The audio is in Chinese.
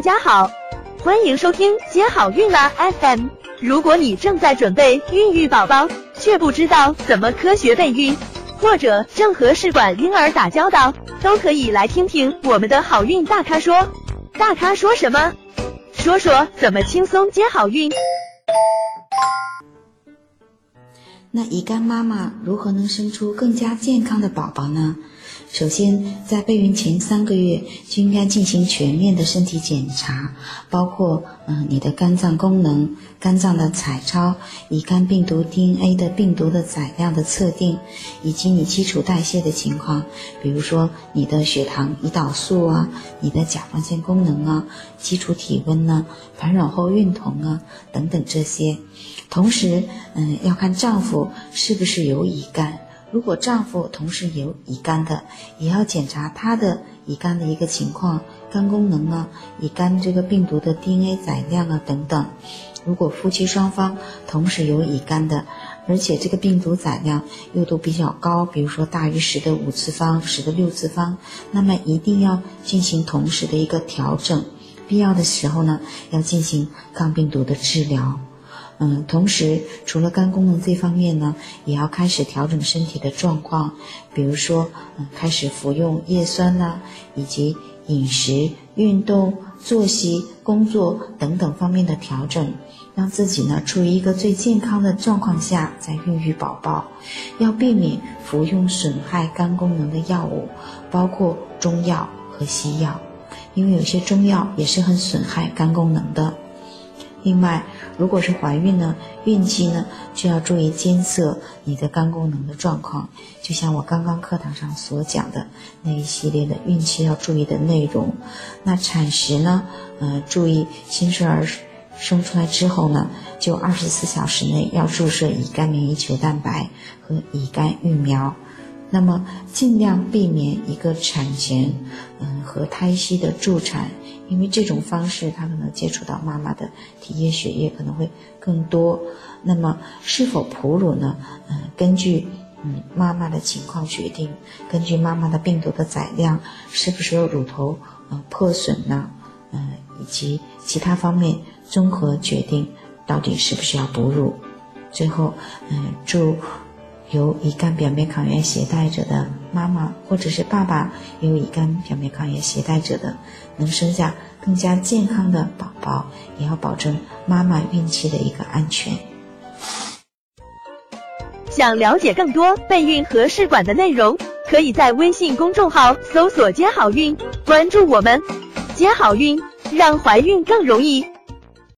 大家好，欢迎收听接好运啦 FM。如果你正在准备孕育宝宝，却不知道怎么科学备孕，或者正和试管婴儿打交道，都可以来听听我们的好运大咖说。大咖说什么？说说怎么轻松接好运。那乙肝妈妈如何能生出更加健康的宝宝呢？首先，在备孕前三个月就应该进行全面的身体检查，包括嗯你的肝脏功能、肝脏的彩超、乙肝病毒 DNA 的病毒的载量的测定，以及你基础代谢的情况，比如说你的血糖、胰岛素啊，你的甲状腺功能啊，基础体温呢，排卵后孕酮啊等等这些。同时，嗯，要看丈夫是不是有乙肝。如果丈夫同时有乙肝的，也要检查他的乙肝的一个情况，肝功能啊，乙肝这个病毒的 DNA 载量啊等等。如果夫妻双方同时有乙肝的，而且这个病毒载量又都比较高，比如说大于十的五次方、十的六次方，那么一定要进行同时的一个调整，必要的时候呢，要进行抗病毒的治疗。嗯，同时除了肝功能这方面呢，也要开始调整身体的状况，比如说，嗯，开始服用叶酸啦，以及饮食、运动、作息、工作等等方面的调整，让自己呢处于一个最健康的状况下再孕育宝宝。要避免服用损害肝功能的药物，包括中药和西药，因为有些中药也是很损害肝功能的。另外，如果是怀孕呢，孕期呢就要注意监测你的肝功能的状况，就像我刚刚课堂上所讲的那一系列的孕期要注意的内容。那产时呢，呃，注意新生儿生出来之后呢，就二十四小时内要注射乙肝免疫球蛋白和乙肝疫苗。那么尽量避免一个产前，嗯，和胎息的助产，因为这种方式它可能接触到妈妈的体液血液可能会更多。那么是否哺乳呢？嗯，根据嗯妈妈的情况决定，根据妈妈的病毒的载量，是不是有乳头呃破损呢？嗯，以及其他方面综合决定到底是不是要哺乳。最后，嗯，祝。有乙肝表面抗原携带者的妈妈或者是爸爸，有乙肝表面抗原携带者的，能生下更加健康的宝宝，也要保证妈妈孕期的一个安全。想了解更多备孕和试管的内容，可以在微信公众号搜索“接好运”，关注我们，接好运，让怀孕更容易。